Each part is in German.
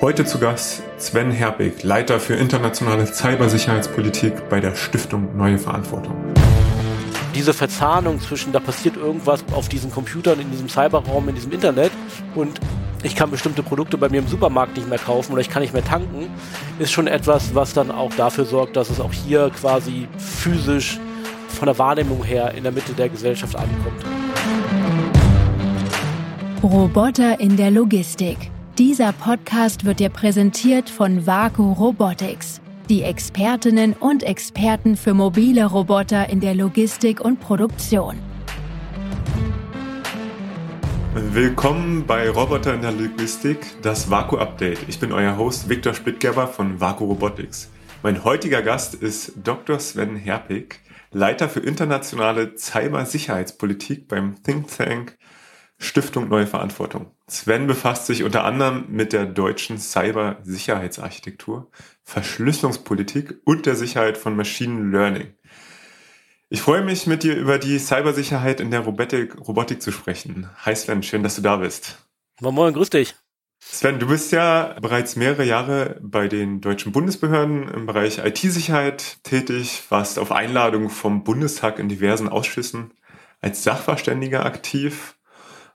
Heute zu Gast Sven Herbig, Leiter für internationale Cybersicherheitspolitik bei der Stiftung Neue Verantwortung. Diese Verzahnung zwischen, da passiert irgendwas auf diesen Computern, in diesem Cyberraum, in diesem Internet und ich kann bestimmte Produkte bei mir im Supermarkt nicht mehr kaufen oder ich kann nicht mehr tanken, ist schon etwas, was dann auch dafür sorgt, dass es auch hier quasi physisch von der Wahrnehmung her in der Mitte der Gesellschaft ankommt. Roboter in der Logistik dieser Podcast wird dir präsentiert von Vaku Robotics, die Expertinnen und Experten für mobile Roboter in der Logistik und Produktion. Willkommen bei Roboter in der Logistik, das Vaku Update. Ich bin euer Host Viktor Spittgerber von Vaku Robotics. Mein heutiger Gast ist Dr. Sven Herpig, Leiter für internationale Cybersicherheitspolitik beim Think Tank Stiftung Neue Verantwortung. Sven befasst sich unter anderem mit der deutschen Cybersicherheitsarchitektur, Verschlüsselungspolitik und der Sicherheit von Machine Learning. Ich freue mich, mit dir über die Cybersicherheit in der Robotik, Robotik zu sprechen. Hi Sven, schön, dass du da bist. Moin, moin, grüß dich. Sven, du bist ja bereits mehrere Jahre bei den deutschen Bundesbehörden im Bereich IT-Sicherheit tätig, warst auf Einladung vom Bundestag in diversen Ausschüssen als Sachverständiger aktiv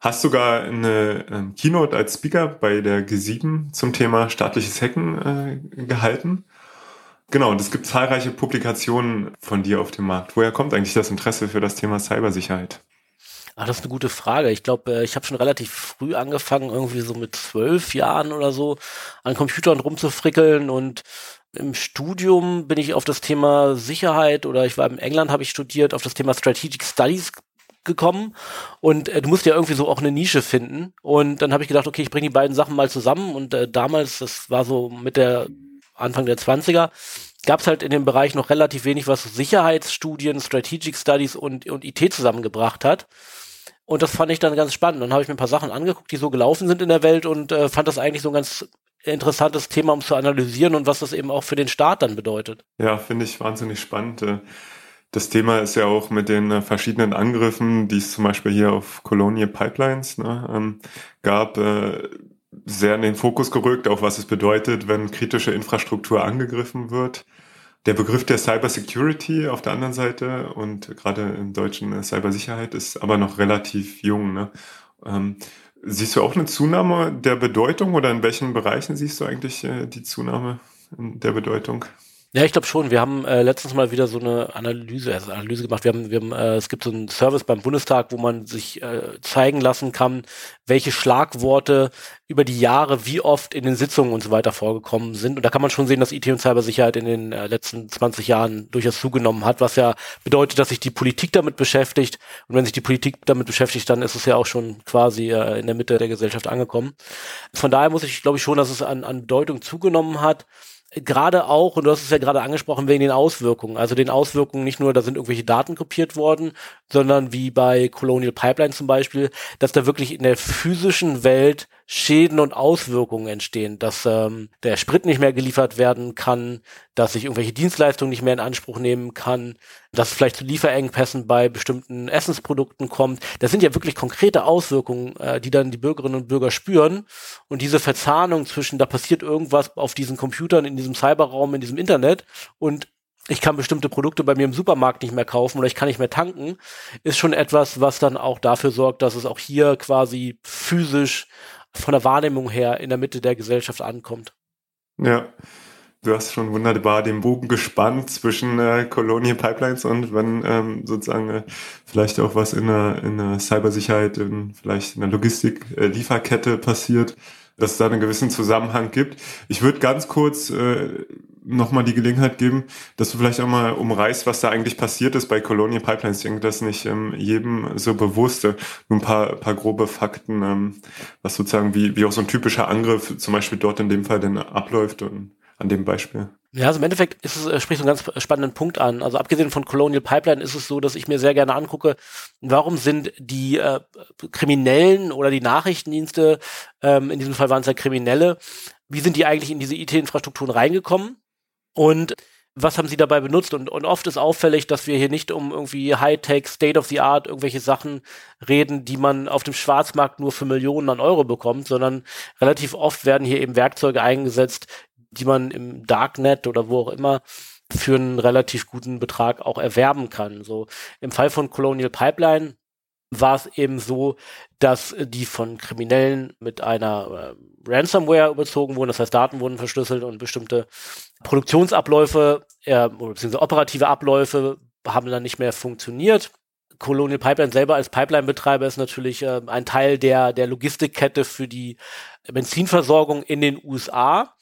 Hast sogar eine ähm, Keynote als Speaker bei der G7 zum Thema staatliches Hacken äh, gehalten. Genau, und es gibt zahlreiche Publikationen von dir auf dem Markt. Woher kommt eigentlich das Interesse für das Thema Cybersicherheit? Ach, das ist eine gute Frage. Ich glaube, äh, ich habe schon relativ früh angefangen, irgendwie so mit zwölf Jahren oder so, an Computern rumzufrickeln und im Studium bin ich auf das Thema Sicherheit oder ich war in England, habe ich studiert, auf das Thema Strategic Studies gekommen und äh, du musst ja irgendwie so auch eine Nische finden und dann habe ich gedacht, okay, ich bringe die beiden Sachen mal zusammen und äh, damals, das war so mit der Anfang der 20er, gab es halt in dem Bereich noch relativ wenig, was Sicherheitsstudien, Strategic Studies und, und IT zusammengebracht hat. Und das fand ich dann ganz spannend. Dann habe ich mir ein paar Sachen angeguckt, die so gelaufen sind in der Welt und äh, fand das eigentlich so ein ganz interessantes Thema, um zu analysieren und was das eben auch für den Staat dann bedeutet. Ja, finde ich wahnsinnig spannend. Das Thema ist ja auch mit den äh, verschiedenen Angriffen, die es zum Beispiel hier auf Colonial Pipelines ne, ähm, gab, äh, sehr in den Fokus gerückt, auch was es bedeutet, wenn kritische Infrastruktur angegriffen wird. Der Begriff der Cybersecurity auf der anderen Seite und gerade im deutschen äh, Cybersicherheit ist aber noch relativ jung. Ne? Ähm, siehst du auch eine Zunahme der Bedeutung oder in welchen Bereichen siehst du eigentlich äh, die Zunahme der Bedeutung? Ja, ich glaube schon. Wir haben äh, letztens mal wieder so eine Analyse, also Analyse gemacht. Wir haben, wir haben, äh, es gibt so einen Service beim Bundestag, wo man sich äh, zeigen lassen kann, welche Schlagworte über die Jahre wie oft in den Sitzungen und so weiter vorgekommen sind. Und da kann man schon sehen, dass IT und Cybersicherheit in den äh, letzten 20 Jahren durchaus zugenommen hat, was ja bedeutet, dass sich die Politik damit beschäftigt. Und wenn sich die Politik damit beschäftigt, dann ist es ja auch schon quasi äh, in der Mitte der Gesellschaft angekommen. Von daher muss ich, glaube ich, schon, dass es an, an Bedeutung zugenommen hat gerade auch, und du hast es ja gerade angesprochen, wegen den Auswirkungen. Also den Auswirkungen nicht nur, da sind irgendwelche Daten kopiert worden, sondern wie bei Colonial Pipeline zum Beispiel, dass da wirklich in der physischen Welt Schäden und Auswirkungen entstehen, dass ähm, der Sprit nicht mehr geliefert werden kann, dass ich irgendwelche Dienstleistungen nicht mehr in Anspruch nehmen kann, dass es vielleicht zu Lieferengpässen bei bestimmten Essensprodukten kommt. Das sind ja wirklich konkrete Auswirkungen, äh, die dann die Bürgerinnen und Bürger spüren. Und diese Verzahnung zwischen, da passiert irgendwas auf diesen Computern, in diesem Cyberraum, in diesem Internet und ich kann bestimmte Produkte bei mir im Supermarkt nicht mehr kaufen oder ich kann nicht mehr tanken, ist schon etwas, was dann auch dafür sorgt, dass es auch hier quasi physisch von der Wahrnehmung her in der Mitte der Gesellschaft ankommt. Ja, du hast schon wunderbar den Bogen gespannt zwischen äh, Colonial Pipelines und wenn ähm, sozusagen äh, vielleicht auch was in der, in der Cybersicherheit, in, vielleicht in der Logistik-Lieferkette äh, passiert, dass es da einen gewissen Zusammenhang gibt. Ich würde ganz kurz äh, nochmal die Gelegenheit geben, dass du vielleicht auch mal umreißt, was da eigentlich passiert ist bei Colonial Pipelines. Ich denke, das nicht ähm, jedem so bewusst. Nur ein paar, paar grobe Fakten, ähm, was sozusagen wie, wie auch so ein typischer Angriff zum Beispiel dort in dem Fall denn abläuft und an dem Beispiel. Ja, also im Endeffekt ist es, äh, spricht so einen ganz spannenden Punkt an. Also abgesehen von Colonial Pipeline ist es so, dass ich mir sehr gerne angucke, warum sind die äh, Kriminellen oder die Nachrichtendienste, ähm, in diesem Fall waren es ja Kriminelle, wie sind die eigentlich in diese IT-Infrastrukturen reingekommen? Und was haben sie dabei benutzt? Und, und oft ist auffällig, dass wir hier nicht um irgendwie Hightech, State of the Art, irgendwelche Sachen reden, die man auf dem Schwarzmarkt nur für Millionen an Euro bekommt, sondern relativ oft werden hier eben Werkzeuge eingesetzt, die man im Darknet oder wo auch immer für einen relativ guten Betrag auch erwerben kann. So im Fall von Colonial Pipeline war es eben so, dass die von Kriminellen mit einer äh, Ransomware überzogen wurden. Das heißt, Daten wurden verschlüsselt und bestimmte Produktionsabläufe äh, beziehungsweise operative Abläufe haben dann nicht mehr funktioniert. Colonial Pipeline selber als Pipeline-Betreiber ist natürlich äh, ein Teil der, der Logistikkette für die Benzinversorgung in den USA.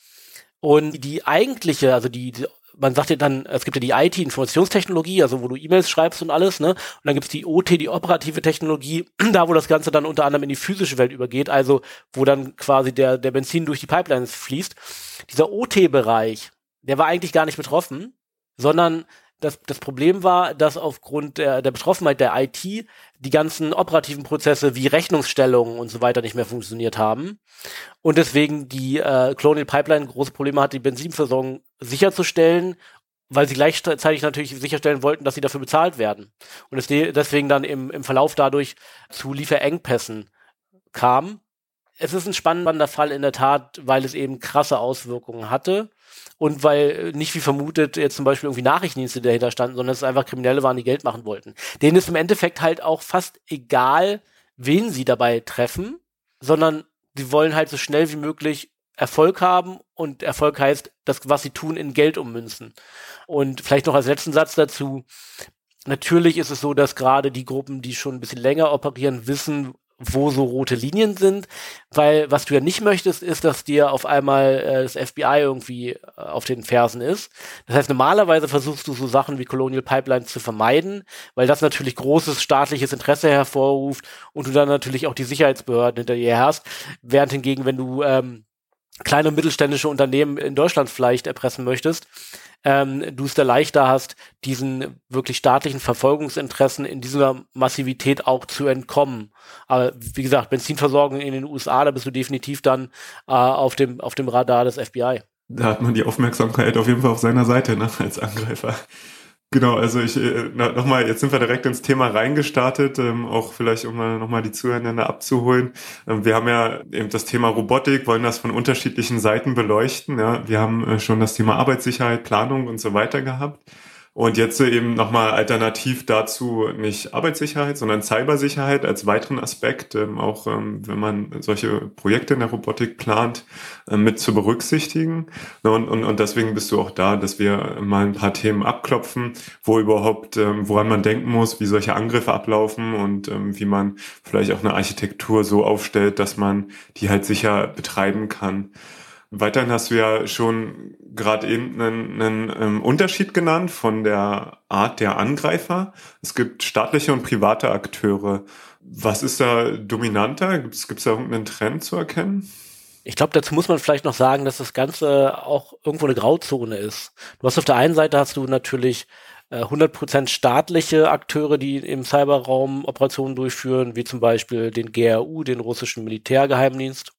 Und die eigentliche, also die, die man sagt ja dann, es gibt ja die IT, Informationstechnologie, also wo du E-Mails schreibst und alles, ne? Und dann gibt's die OT, die operative Technologie, da wo das Ganze dann unter anderem in die physische Welt übergeht, also wo dann quasi der, der Benzin durch die Pipelines fließt. Dieser OT-Bereich, der war eigentlich gar nicht betroffen, sondern das, das Problem war, dass aufgrund der, der Betroffenheit der IT die ganzen operativen Prozesse wie Rechnungsstellungen und so weiter nicht mehr funktioniert haben. Und deswegen die äh, Colonial Pipeline große Probleme hat, die Benzinversorgung sicherzustellen, weil sie gleichzeitig natürlich sicherstellen wollten, dass sie dafür bezahlt werden. Und es deswegen dann im, im Verlauf dadurch zu Lieferengpässen kam. Es ist ein spannender Fall in der Tat, weil es eben krasse Auswirkungen hatte und weil nicht wie vermutet jetzt zum Beispiel irgendwie Nachrichtendienste dahinter standen, sondern es einfach Kriminelle waren, die Geld machen wollten. Denen ist im Endeffekt halt auch fast egal, wen sie dabei treffen, sondern sie wollen halt so schnell wie möglich Erfolg haben und Erfolg heißt, das, was sie tun, in Geld ummünzen. Und vielleicht noch als letzten Satz dazu. Natürlich ist es so, dass gerade die Gruppen, die schon ein bisschen länger operieren, wissen, wo so rote Linien sind, weil was du ja nicht möchtest, ist, dass dir auf einmal äh, das FBI irgendwie äh, auf den Fersen ist. Das heißt, normalerweise versuchst du so Sachen wie Colonial Pipeline zu vermeiden, weil das natürlich großes staatliches Interesse hervorruft und du dann natürlich auch die Sicherheitsbehörden hinter dir hast, während hingegen, wenn du ähm, kleine und mittelständische Unternehmen in Deutschland vielleicht erpressen möchtest, ähm, du es da leichter hast, diesen wirklich staatlichen Verfolgungsinteressen in dieser Massivität auch zu entkommen. Aber wie gesagt, Benzinversorgung in den USA, da bist du definitiv dann äh, auf dem auf dem Radar des FBI. Da hat man die Aufmerksamkeit auf jeden Fall auf seiner Seite ne, als Angreifer. Genau, also ich äh, nochmal, jetzt sind wir direkt ins Thema reingestartet, ähm, auch vielleicht um mal nochmal die Zuhörer abzuholen. Ähm, wir haben ja eben das Thema Robotik, wollen das von unterschiedlichen Seiten beleuchten. Ja. Wir haben äh, schon das Thema Arbeitssicherheit, Planung und so weiter gehabt. Und jetzt eben nochmal alternativ dazu nicht Arbeitssicherheit, sondern Cybersicherheit als weiteren Aspekt, ähm, auch ähm, wenn man solche Projekte in der Robotik plant, äh, mit zu berücksichtigen. Und, und, und deswegen bist du auch da, dass wir mal ein paar Themen abklopfen, wo überhaupt, ähm, woran man denken muss, wie solche Angriffe ablaufen und ähm, wie man vielleicht auch eine Architektur so aufstellt, dass man die halt sicher betreiben kann. Weiterhin hast du ja schon gerade eben einen, einen ähm, Unterschied genannt von der Art der Angreifer. Es gibt staatliche und private Akteure. Was ist da dominanter? Gibt es da irgendeinen Trend zu erkennen? Ich glaube, dazu muss man vielleicht noch sagen, dass das Ganze auch irgendwo eine Grauzone ist. Du hast auf der einen Seite hast du natürlich äh, 100% staatliche Akteure, die im Cyberraum Operationen durchführen, wie zum Beispiel den GRU, den russischen Militärgeheimdienst.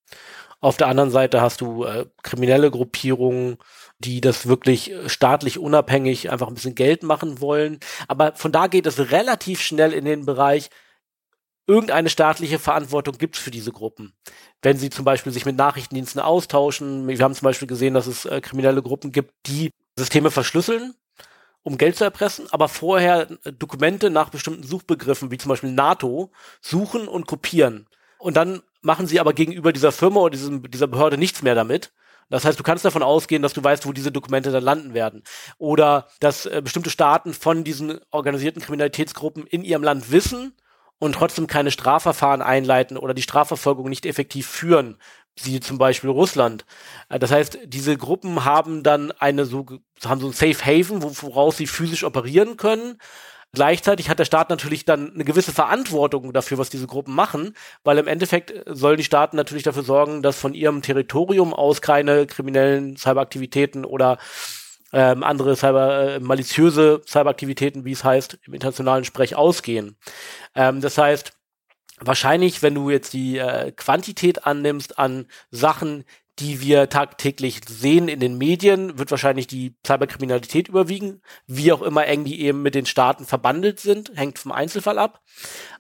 Auf der anderen Seite hast du äh, kriminelle Gruppierungen, die das wirklich äh, staatlich unabhängig einfach ein bisschen Geld machen wollen. Aber von da geht es relativ schnell in den Bereich, irgendeine staatliche Verantwortung gibt es für diese Gruppen. Wenn sie zum Beispiel sich mit Nachrichtendiensten austauschen, wir haben zum Beispiel gesehen, dass es äh, kriminelle Gruppen gibt, die Systeme verschlüsseln, um Geld zu erpressen, aber vorher äh, Dokumente nach bestimmten Suchbegriffen, wie zum Beispiel NATO, suchen und kopieren. Und dann machen sie aber gegenüber dieser Firma oder diesem, dieser Behörde nichts mehr damit. Das heißt, du kannst davon ausgehen, dass du weißt, wo diese Dokumente dann landen werden. Oder dass äh, bestimmte Staaten von diesen organisierten Kriminalitätsgruppen in ihrem Land wissen und trotzdem keine Strafverfahren einleiten oder die Strafverfolgung nicht effektiv führen, sie zum Beispiel Russland. Äh, das heißt, diese Gruppen haben dann eine so, haben so ein Safe Haven, woraus sie physisch operieren können Gleichzeitig hat der Staat natürlich dann eine gewisse Verantwortung dafür, was diese Gruppen machen, weil im Endeffekt sollen die Staaten natürlich dafür sorgen, dass von ihrem Territorium aus keine kriminellen Cyberaktivitäten oder ähm, andere Cyber, äh, maliziöse Cyberaktivitäten, wie es heißt, im internationalen Sprech ausgehen. Ähm, das heißt, wahrscheinlich, wenn du jetzt die äh, Quantität annimmst an Sachen, die wir tagtäglich sehen in den Medien, wird wahrscheinlich die Cyberkriminalität überwiegen, wie auch immer eng die eben mit den Staaten verbandelt sind, hängt vom Einzelfall ab.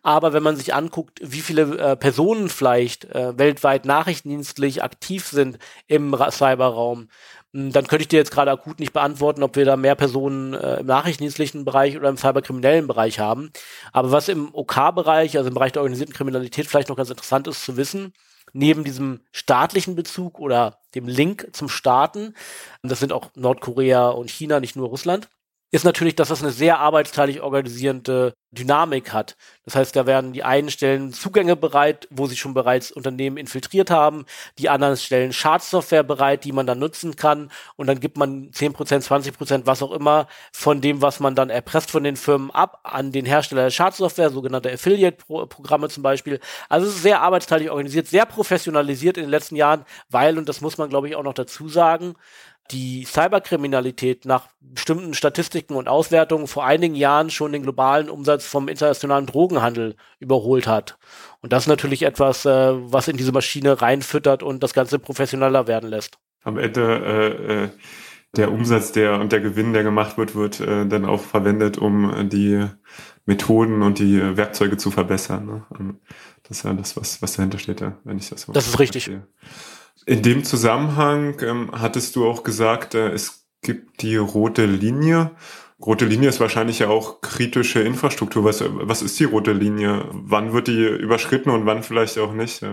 Aber wenn man sich anguckt, wie viele äh, Personen vielleicht äh, weltweit nachrichtendienstlich aktiv sind im Ra Cyberraum, hm, dann könnte ich dir jetzt gerade akut nicht beantworten, ob wir da mehr Personen äh, im nachrichtendienstlichen Bereich oder im cyberkriminellen Bereich haben. Aber was im OK-Bereich, also im Bereich der organisierten Kriminalität vielleicht noch ganz interessant ist zu wissen, neben diesem staatlichen Bezug oder dem Link zum Staaten, das sind auch Nordkorea und China, nicht nur Russland, ist natürlich, dass das eine sehr arbeitsteilig organisierende Dynamik hat. Das heißt, da werden die einen stellen Zugänge bereit, wo sie schon bereits Unternehmen infiltriert haben, die anderen stellen Schadsoftware bereit, die man dann nutzen kann und dann gibt man 10%, 20%, was auch immer von dem, was man dann erpresst von den Firmen ab an den Hersteller der Schadsoftware, sogenannte Affiliate-Programme zum Beispiel. Also es ist sehr arbeitsteilig organisiert, sehr professionalisiert in den letzten Jahren, weil, und das muss man glaube ich auch noch dazu sagen, die Cyberkriminalität nach bestimmten Statistiken und Auswertungen vor einigen Jahren schon den globalen Umsatz vom internationalen Drogenhandel überholt hat. Und das ist natürlich etwas, äh, was in diese Maschine reinfüttert und das Ganze professioneller werden lässt. Am Ende äh, äh, der Umsatz, der und der Gewinn, der gemacht wird, wird äh, dann auch verwendet, um die Methoden und die Werkzeuge zu verbessern. Ne? Das ist ja das, was, was dahinter steht, wenn ich das so Das ist richtig. Verstehe. In dem Zusammenhang ähm, hattest du auch gesagt, äh, es gibt die rote Linie. Rote Linie ist wahrscheinlich ja auch kritische Infrastruktur. Was, was ist die rote Linie? Wann wird die überschritten und wann vielleicht auch nicht?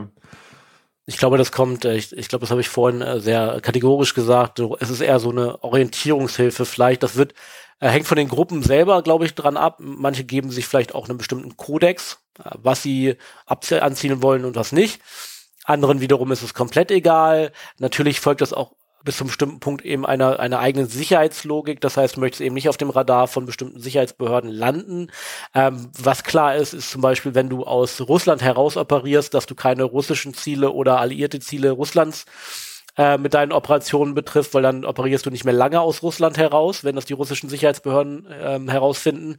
Ich glaube, das kommt, äh, ich, ich glaube, das habe ich vorhin äh, sehr kategorisch gesagt. Es ist eher so eine Orientierungshilfe vielleicht. Das wird, äh, hängt von den Gruppen selber, glaube ich, dran ab. Manche geben sich vielleicht auch einen bestimmten Kodex, was sie anziehen wollen und was nicht. Anderen wiederum ist es komplett egal. Natürlich folgt das auch bis zum bestimmten Punkt eben einer, einer eigenen Sicherheitslogik. Das heißt, du möchtest eben nicht auf dem Radar von bestimmten Sicherheitsbehörden landen. Ähm, was klar ist, ist zum Beispiel, wenn du aus Russland heraus operierst, dass du keine russischen Ziele oder alliierte Ziele Russlands äh, mit deinen Operationen betrifft, weil dann operierst du nicht mehr lange aus Russland heraus, wenn das die russischen Sicherheitsbehörden ähm, herausfinden.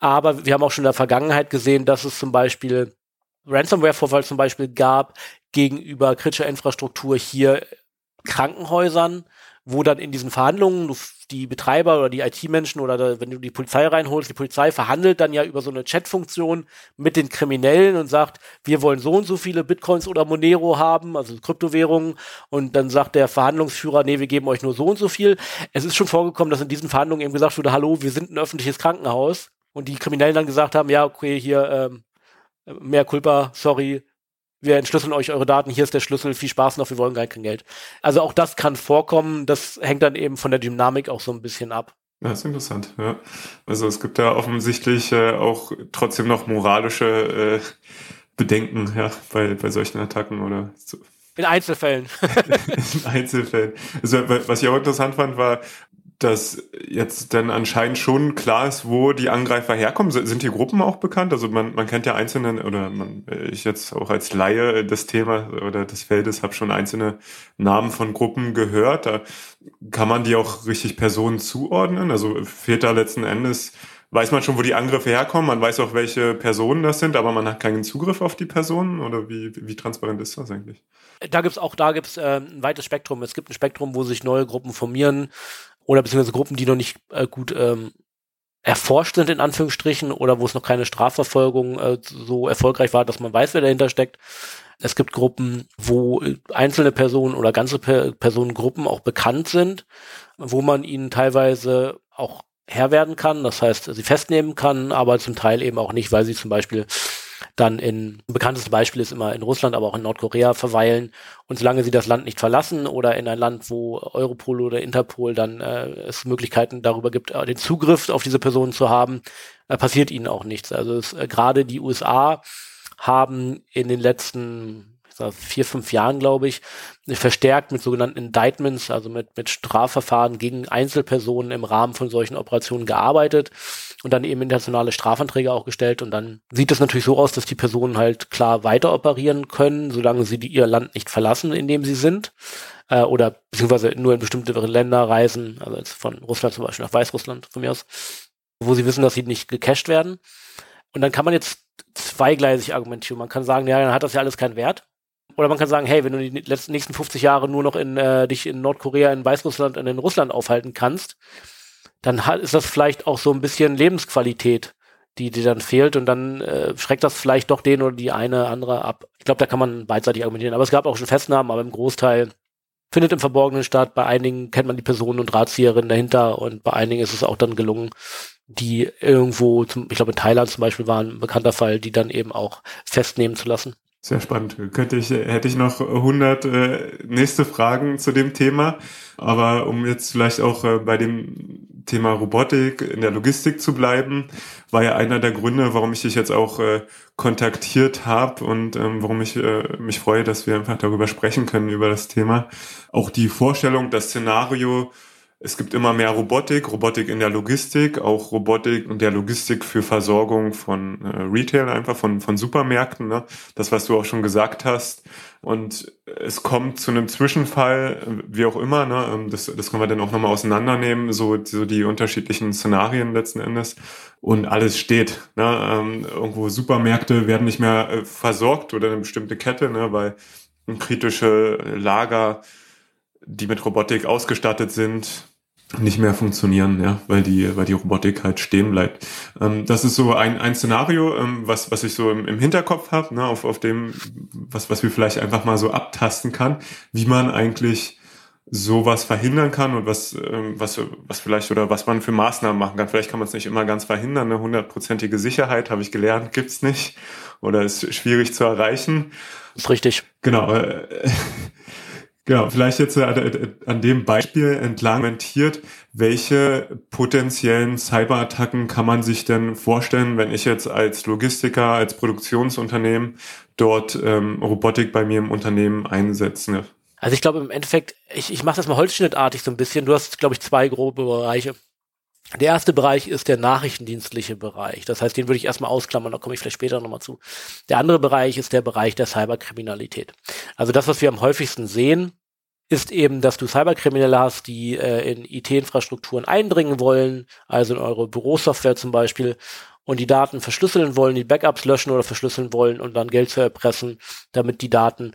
Aber wir haben auch schon in der Vergangenheit gesehen, dass es zum Beispiel Ransomware-Vorfall zum Beispiel gab gegenüber kritischer Infrastruktur hier Krankenhäusern, wo dann in diesen Verhandlungen die Betreiber oder die IT-Menschen oder da, wenn du die Polizei reinholst, die Polizei verhandelt dann ja über so eine Chat-Funktion mit den Kriminellen und sagt, wir wollen so und so viele Bitcoins oder Monero haben, also Kryptowährungen, und dann sagt der Verhandlungsführer, nee, wir geben euch nur so und so viel. Es ist schon vorgekommen, dass in diesen Verhandlungen eben gesagt wurde, hallo, wir sind ein öffentliches Krankenhaus und die Kriminellen dann gesagt haben, ja, okay, hier ähm, mehr Culpa, sorry, wir entschlüsseln euch eure Daten, hier ist der Schlüssel, viel Spaß noch, wir wollen gar kein Geld. Also auch das kann vorkommen, das hängt dann eben von der Dynamik auch so ein bisschen ab. Ja, ist interessant, ja. Also es gibt da offensichtlich äh, auch trotzdem noch moralische äh, Bedenken, ja, bei, bei solchen Attacken oder so. In Einzelfällen. In Einzelfällen. Also, was ich auch interessant fand, war, dass jetzt dann anscheinend schon klar ist, wo die Angreifer herkommen. Sind die Gruppen auch bekannt? Also man, man kennt ja einzelne, oder man, ich jetzt auch als Laie des Thema oder des Feldes habe schon einzelne Namen von Gruppen gehört. Da kann man die auch richtig Personen zuordnen. Also fehlt da letzten Endes, weiß man schon, wo die Angriffe herkommen, man weiß auch, welche Personen das sind, aber man hat keinen Zugriff auf die Personen oder wie, wie transparent ist das eigentlich? Da gibt's auch, da gibt's äh, ein weites Spektrum. Es gibt ein Spektrum, wo sich neue Gruppen formieren oder beziehungsweise Gruppen, die noch nicht äh, gut ähm, erforscht sind, in Anführungsstrichen, oder wo es noch keine Strafverfolgung äh, so erfolgreich war, dass man weiß, wer dahinter steckt. Es gibt Gruppen, wo einzelne Personen oder ganze per Personengruppen auch bekannt sind, wo man ihnen teilweise auch Herr werden kann, das heißt, sie festnehmen kann, aber zum Teil eben auch nicht, weil sie zum Beispiel dann in, bekanntes Beispiel ist immer in Russland, aber auch in Nordkorea verweilen. Und solange sie das Land nicht verlassen oder in ein Land, wo Europol oder Interpol dann äh, es Möglichkeiten darüber gibt, äh, den Zugriff auf diese Personen zu haben, äh, passiert ihnen auch nichts. Also äh, gerade die USA haben in den letzten vier, fünf Jahren, glaube ich, verstärkt mit sogenannten Indictments, also mit, mit Strafverfahren gegen Einzelpersonen im Rahmen von solchen Operationen gearbeitet und dann eben internationale Strafanträge auch gestellt. Und dann sieht es natürlich so aus, dass die Personen halt klar weiter operieren können, solange sie die, ihr Land nicht verlassen, in dem sie sind. Äh, oder beziehungsweise nur in bestimmte Länder reisen, also jetzt von Russland zum Beispiel nach Weißrussland von mir aus, wo sie wissen, dass sie nicht gecached werden. Und dann kann man jetzt zweigleisig argumentieren. Man kann sagen, ja, dann hat das ja alles keinen Wert. Oder man kann sagen, hey, wenn du die letzten nächsten 50 Jahre nur noch in äh, dich in Nordkorea, in Weißrussland und in Russland aufhalten kannst, dann ist das vielleicht auch so ein bisschen Lebensqualität, die dir dann fehlt und dann äh, schreckt das vielleicht doch den oder die eine andere ab. Ich glaube, da kann man beidseitig argumentieren. Aber es gab auch schon Festnahmen, aber im Großteil findet im Verborgenen statt. Bei einigen kennt man die Personen und Drahtzieherinnen dahinter und bei einigen ist es auch dann gelungen, die irgendwo, zum, ich glaube in Thailand zum Beispiel war ein bekannter Fall, die dann eben auch festnehmen zu lassen. Sehr spannend. Könnte ich, hätte ich noch 100 äh, nächste Fragen zu dem Thema. Aber um jetzt vielleicht auch äh, bei dem Thema Robotik in der Logistik zu bleiben, war ja einer der Gründe, warum ich dich jetzt auch äh, kontaktiert habe und ähm, warum ich äh, mich freue, dass wir einfach darüber sprechen können, über das Thema. Auch die Vorstellung, das Szenario, es gibt immer mehr Robotik, Robotik in der Logistik, auch Robotik und der Logistik für Versorgung von äh, Retail, einfach von, von Supermärkten. Ne? Das, was du auch schon gesagt hast. Und es kommt zu einem Zwischenfall, wie auch immer, ne? Ähm, das, das können wir dann auch nochmal auseinandernehmen, so, so die unterschiedlichen Szenarien letzten Endes. Und alles steht. Ne? Ähm, irgendwo Supermärkte werden nicht mehr äh, versorgt oder eine bestimmte Kette, ne? weil kritische Lager die mit Robotik ausgestattet sind, nicht mehr funktionieren, ja, weil die, weil die Robotik halt stehen bleibt. Ähm, das ist so ein, ein Szenario, ähm, was, was ich so im, im Hinterkopf habe, ne, auf, auf dem, was, was wir vielleicht einfach mal so abtasten kann, wie man eigentlich sowas verhindern kann und was, ähm, was, was vielleicht oder was man für Maßnahmen machen kann. Vielleicht kann man es nicht immer ganz verhindern. Eine hundertprozentige Sicherheit, habe ich gelernt, gibt's nicht oder ist schwierig zu erreichen. Ist richtig. Genau. Äh, Genau, vielleicht jetzt an dem Beispiel entlang mentiert, welche potenziellen Cyberattacken kann man sich denn vorstellen, wenn ich jetzt als Logistiker, als Produktionsunternehmen dort ähm, Robotik bei mir im Unternehmen einsetze? Also ich glaube im Endeffekt, ich, ich mache das mal holzschnittartig so ein bisschen. Du hast, glaube ich, zwei grobe Bereiche. Der erste Bereich ist der nachrichtendienstliche Bereich. Das heißt, den würde ich erstmal ausklammern, da komme ich vielleicht später nochmal zu. Der andere Bereich ist der Bereich der Cyberkriminalität. Also das, was wir am häufigsten sehen, ist eben, dass du Cyberkriminelle hast, die äh, in IT-Infrastrukturen eindringen wollen, also in eure Bürosoftware zum Beispiel, und die Daten verschlüsseln wollen, die Backups löschen oder verschlüsseln wollen und dann Geld zu erpressen, damit die Daten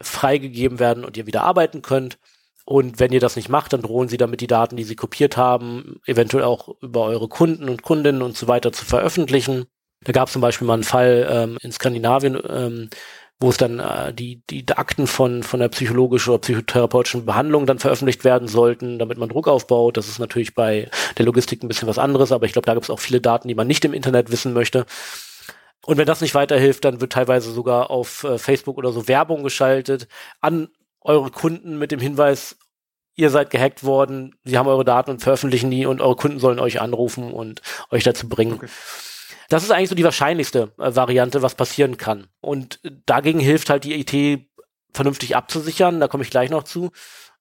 freigegeben werden und ihr wieder arbeiten könnt. Und wenn ihr das nicht macht, dann drohen sie damit, die Daten, die sie kopiert haben, eventuell auch über eure Kunden und Kundinnen und so weiter zu veröffentlichen. Da gab es zum Beispiel mal einen Fall ähm, in Skandinavien, ähm, wo es dann äh, die, die Akten von, von der psychologischen oder psychotherapeutischen Behandlung dann veröffentlicht werden sollten, damit man Druck aufbaut. Das ist natürlich bei der Logistik ein bisschen was anderes, aber ich glaube, da gibt es auch viele Daten, die man nicht im Internet wissen möchte. Und wenn das nicht weiterhilft, dann wird teilweise sogar auf äh, Facebook oder so Werbung geschaltet an eure Kunden mit dem Hinweis, ihr seid gehackt worden, sie haben eure Daten und veröffentlichen die und eure Kunden sollen euch anrufen und euch dazu bringen. Okay. Das ist eigentlich so die wahrscheinlichste äh, Variante, was passieren kann. Und dagegen hilft halt die IT vernünftig abzusichern, da komme ich gleich noch zu.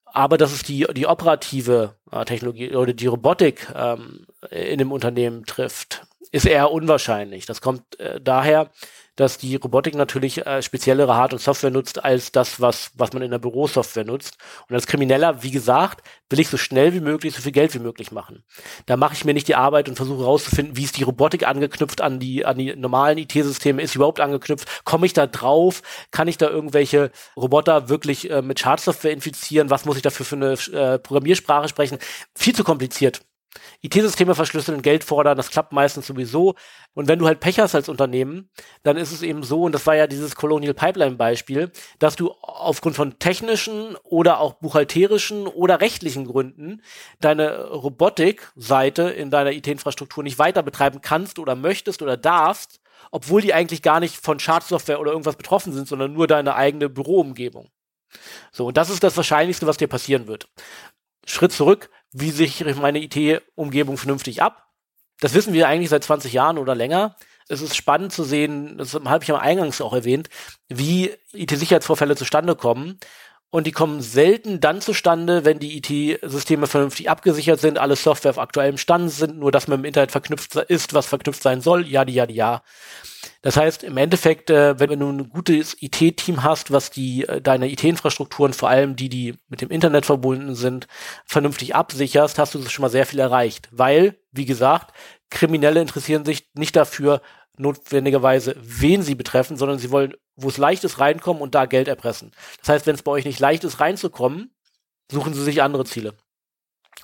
Aber dass es die, die operative äh, Technologie oder die Robotik ähm, in dem Unternehmen trifft, ist eher unwahrscheinlich. Das kommt äh, daher, dass die Robotik natürlich äh, speziellere Hard- und Software nutzt als das, was, was man in der Bürosoftware nutzt. Und als Krimineller, wie gesagt, will ich so schnell wie möglich, so viel Geld wie möglich machen. Da mache ich mir nicht die Arbeit und versuche herauszufinden, wie ist die Robotik angeknüpft an die, an die normalen IT-Systeme, ist überhaupt angeknüpft, komme ich da drauf, kann ich da irgendwelche Roboter wirklich äh, mit Schadsoftware infizieren, was muss ich dafür für eine äh, Programmiersprache sprechen? Viel zu kompliziert. IT-Systeme verschlüsseln, Geld fordern, das klappt meistens sowieso. Und wenn du halt Pech hast als Unternehmen, dann ist es eben so, und das war ja dieses Colonial Pipeline Beispiel, dass du aufgrund von technischen oder auch buchhalterischen oder rechtlichen Gründen deine Robotik-Seite in deiner IT-Infrastruktur nicht weiter betreiben kannst oder möchtest oder darfst, obwohl die eigentlich gar nicht von Schadsoftware oder irgendwas betroffen sind, sondern nur deine eigene Büroumgebung. So, und das ist das Wahrscheinlichste, was dir passieren wird. Schritt zurück, wie sichere ich meine IT-Umgebung vernünftig ab? Das wissen wir eigentlich seit 20 Jahren oder länger. Es ist spannend zu sehen, das habe ich am Eingangs auch erwähnt, wie IT-Sicherheitsvorfälle zustande kommen. Und die kommen selten dann zustande, wenn die IT-Systeme vernünftig abgesichert sind, alle Software auf aktuellem Stand sind, nur dass man im Internet verknüpft ist, was verknüpft sein soll, ja, ja, ja. Das heißt, im Endeffekt, äh, wenn du ein gutes IT-Team hast, was die äh, deine IT-Infrastrukturen, vor allem die, die mit dem Internet verbunden sind, vernünftig absicherst, hast du schon mal sehr viel erreicht. Weil, wie gesagt, Kriminelle interessieren sich nicht dafür, notwendigerweise, wen sie betreffen, sondern sie wollen, wo es leicht ist, reinkommen und da Geld erpressen. Das heißt, wenn es bei euch nicht leicht ist, reinzukommen, suchen sie sich andere Ziele.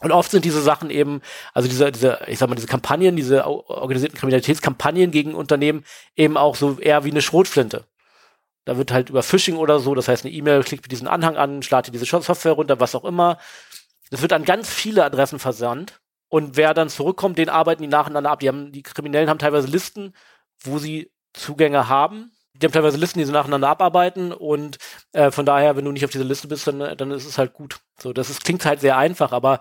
Und oft sind diese Sachen eben, also diese, diese, ich sag mal, diese Kampagnen, diese organisierten Kriminalitätskampagnen gegen Unternehmen eben auch so eher wie eine Schrotflinte. Da wird halt über Phishing oder so, das heißt eine E-Mail, klickt diesen Anhang an, startet diese Software runter, was auch immer. Das wird an ganz viele Adressen versandt. Und wer dann zurückkommt, den arbeiten die nacheinander ab. Die haben, die Kriminellen haben teilweise Listen, wo sie Zugänge haben die haben teilweise Listen, die sie nacheinander abarbeiten und äh, von daher, wenn du nicht auf dieser Liste bist, dann, dann ist es halt gut. So, das ist, klingt halt sehr einfach, aber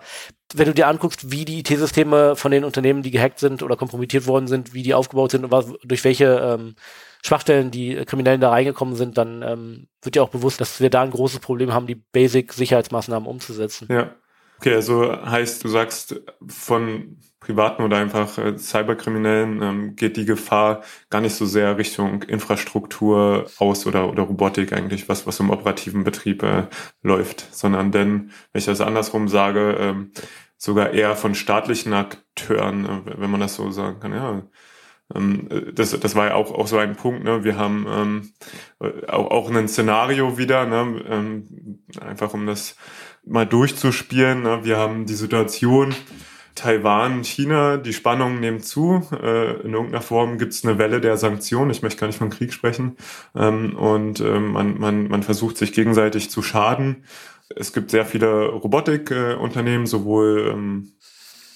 wenn du dir anguckst, wie die IT-Systeme von den Unternehmen, die gehackt sind oder kompromittiert worden sind, wie die aufgebaut sind und was, durch welche ähm, Schwachstellen die Kriminellen da reingekommen sind, dann ähm, wird dir auch bewusst, dass wir da ein großes Problem haben, die Basic-Sicherheitsmaßnahmen umzusetzen. Ja. Okay, also heißt, du sagst, von Privaten oder einfach äh, Cyberkriminellen ähm, geht die Gefahr gar nicht so sehr Richtung Infrastruktur aus oder, oder Robotik eigentlich, was, was im operativen Betrieb äh, läuft, sondern denn, wenn ich das andersrum sage, ähm, sogar eher von staatlichen Akteuren, äh, wenn man das so sagen kann, ja. Ähm, das, das war ja auch, auch so ein Punkt, ne? Wir haben ähm, auch, auch ein Szenario wieder, ne? Ähm, einfach um das mal durchzuspielen. Ne? Wir haben die Situation, Taiwan, China, die Spannungen nehmen zu. Äh, in irgendeiner Form gibt es eine Welle der Sanktionen. Ich möchte gar nicht von Krieg sprechen. Ähm, und äh, man, man, man versucht sich gegenseitig zu schaden. Es gibt sehr viele Robotikunternehmen, sowohl ähm,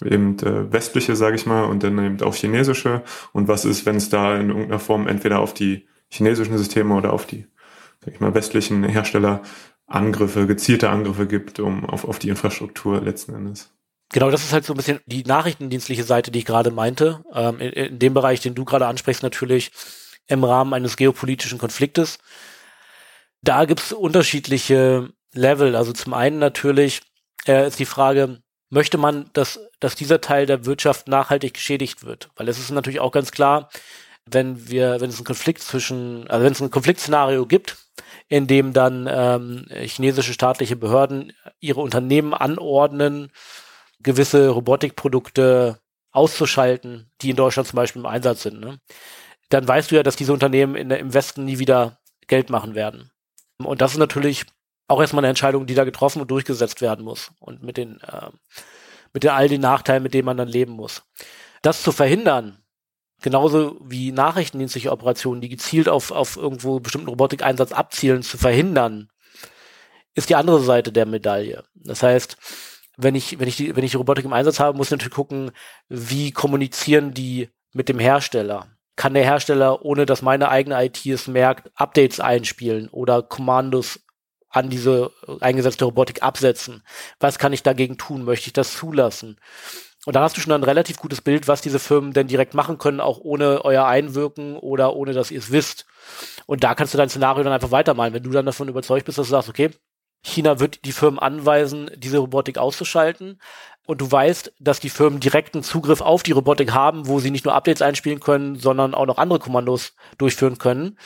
eben äh, westliche, sage ich mal, und dann eben auch chinesische. Und was ist, wenn es da in irgendeiner Form entweder auf die chinesischen Systeme oder auf die, sag ich mal, westlichen Hersteller Angriffe, gezielte Angriffe gibt, um auf, auf die Infrastruktur letzten Endes. Genau, das ist halt so ein bisschen die nachrichtendienstliche Seite, die ich gerade meinte. Ähm, in, in, dem Bereich, den du gerade ansprichst, natürlich im Rahmen eines geopolitischen Konfliktes. Da gibt's unterschiedliche Level. Also zum einen natürlich äh, ist die Frage, möchte man, dass, dass dieser Teil der Wirtschaft nachhaltig geschädigt wird? Weil es ist natürlich auch ganz klar, wenn wir, wenn es einen Konflikt zwischen, also wenn es ein Konfliktszenario gibt, in dem dann ähm, chinesische staatliche Behörden ihre Unternehmen anordnen, gewisse Robotikprodukte auszuschalten, die in Deutschland zum Beispiel im Einsatz sind, ne? dann weißt du ja, dass diese Unternehmen in, im Westen nie wieder Geld machen werden. Und das ist natürlich auch erstmal eine Entscheidung, die da getroffen und durchgesetzt werden muss. Und mit den, äh, mit den all den Nachteilen, mit denen man dann leben muss. Das zu verhindern, genauso wie nachrichtendienstliche Operationen, die gezielt auf, auf irgendwo bestimmten Robotikeinsatz abzielen, zu verhindern, ist die andere Seite der Medaille. Das heißt, wenn ich, wenn ich die, wenn ich die Robotik im Einsatz habe, muss ich natürlich gucken, wie kommunizieren die mit dem Hersteller. Kann der Hersteller, ohne dass meine eigene IT es merkt, Updates einspielen oder Kommandos an diese eingesetzte Robotik absetzen? Was kann ich dagegen tun? Möchte ich das zulassen? Und da hast du schon ein relativ gutes Bild, was diese Firmen denn direkt machen können, auch ohne euer Einwirken oder ohne, dass ihr es wisst. Und da kannst du dein Szenario dann einfach weitermalen. Wenn du dann davon überzeugt bist, dass du sagst, okay, China wird die Firmen anweisen, diese Robotik auszuschalten. Und du weißt, dass die Firmen direkten Zugriff auf die Robotik haben, wo sie nicht nur Updates einspielen können, sondern auch noch andere Kommandos durchführen können.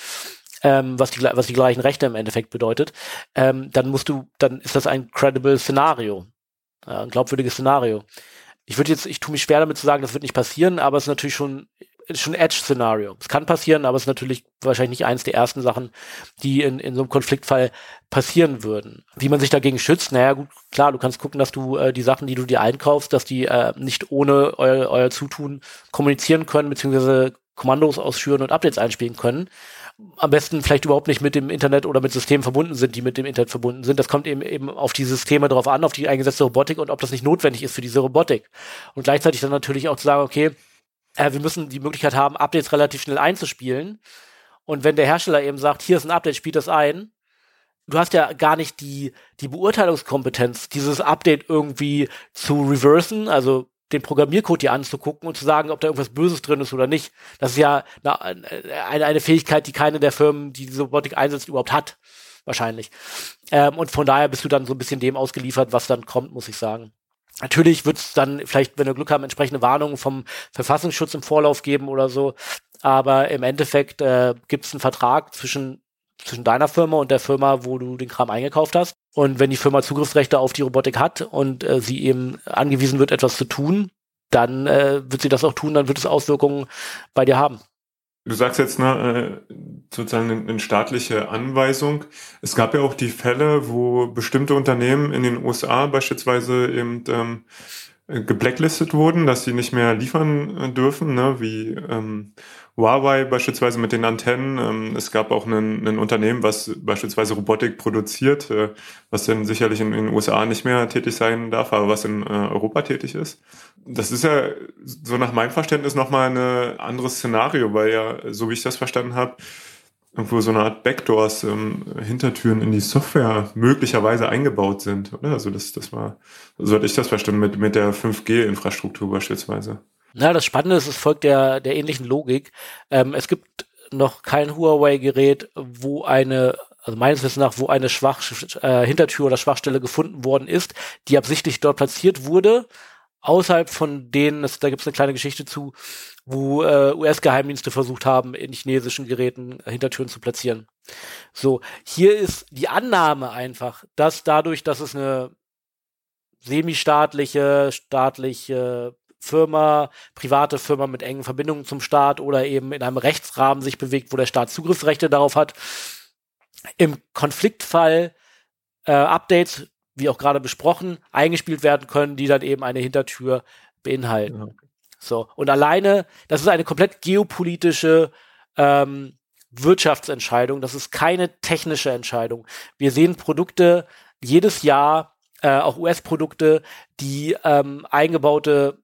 Ähm, was, die, was die gleichen Rechte im Endeffekt bedeutet, ähm, dann musst du, dann ist das ein credible Szenario, ein glaubwürdiges Szenario. Ich würde jetzt, ich tue mich schwer damit zu sagen, das wird nicht passieren, aber es ist natürlich schon ist schon Edge-Szenario. Es kann passieren, aber es ist natürlich wahrscheinlich nicht eins der ersten Sachen, die in, in so einem Konfliktfall passieren würden. Wie man sich dagegen schützt, naja, gut, klar, du kannst gucken, dass du äh, die Sachen, die du dir einkaufst, dass die äh, nicht ohne euer, euer Zutun kommunizieren können, beziehungsweise Kommandos ausführen und Updates einspielen können. Am besten vielleicht überhaupt nicht mit dem Internet oder mit Systemen verbunden sind, die mit dem Internet verbunden sind. Das kommt eben eben auf die Systeme drauf an, auf die eingesetzte Robotik und ob das nicht notwendig ist für diese Robotik. Und gleichzeitig dann natürlich auch zu sagen, okay, äh, wir müssen die Möglichkeit haben, Updates relativ schnell einzuspielen. Und wenn der Hersteller eben sagt, hier ist ein Update, spielt das ein, du hast ja gar nicht die, die Beurteilungskompetenz, dieses Update irgendwie zu reversen, also den Programmiercode hier anzugucken und zu sagen, ob da irgendwas Böses drin ist oder nicht. Das ist ja eine, eine, eine Fähigkeit, die keine der Firmen, die diese Robotik einsetzt, überhaupt hat. Wahrscheinlich. Ähm, und von daher bist du dann so ein bisschen dem ausgeliefert, was dann kommt, muss ich sagen. Natürlich wird es dann vielleicht, wenn wir Glück haben, entsprechende Warnungen vom Verfassungsschutz im Vorlauf geben oder so. Aber im Endeffekt äh, gibt es einen Vertrag zwischen, zwischen deiner Firma und der Firma, wo du den Kram eingekauft hast. Und wenn die Firma Zugriffsrechte auf die Robotik hat und äh, sie eben angewiesen wird, etwas zu tun, dann äh, wird sie das auch tun, dann wird es Auswirkungen bei dir haben. Du sagst jetzt ne, äh, sozusagen eine, staatliche Anweisung. Es gab ja auch die Fälle, wo bestimmte Unternehmen in den USA beispielsweise eben ähm, geblacklistet wurden, dass sie nicht mehr liefern äh, dürfen, ne, wie ähm, Huawei beispielsweise mit den Antennen. Ähm, es gab auch ein, ein Unternehmen, was beispielsweise Robotik produziert, äh, was dann sicherlich in, in, den USA nicht mehr tätig sein darf, aber was in äh, Europa tätig ist. Das ist ja so nach meinem Verständnis nochmal ein anderes Szenario, weil ja, so wie ich das verstanden habe, irgendwo so eine Art Backdoors, ähm, Hintertüren in die Software möglicherweise eingebaut sind, oder? Also das, das war, so hatte ich das verstanden mit, mit der 5G-Infrastruktur beispielsweise. Na, das Spannende ist, es folgt der, der ähnlichen Logik. Ähm, es gibt noch kein Huawei-Gerät, wo eine, also meines Wissens nach, wo eine Schwach, äh, Hintertür oder Schwachstelle gefunden worden ist, die absichtlich dort platziert wurde, außerhalb von denen, das, da gibt es eine kleine Geschichte zu, wo äh, US-Geheimdienste versucht haben, in chinesischen Geräten äh, Hintertüren zu platzieren. So, hier ist die Annahme einfach, dass dadurch, dass es eine semi-staatliche, staatliche Firma, private Firma mit engen Verbindungen zum Staat oder eben in einem Rechtsrahmen sich bewegt, wo der Staat Zugriffsrechte darauf hat, im Konfliktfall äh, Updates, wie auch gerade besprochen, eingespielt werden können, die dann eben eine Hintertür beinhalten. Ja. So. Und alleine, das ist eine komplett geopolitische ähm, Wirtschaftsentscheidung. Das ist keine technische Entscheidung. Wir sehen Produkte jedes Jahr, äh, auch US-Produkte, die ähm, eingebaute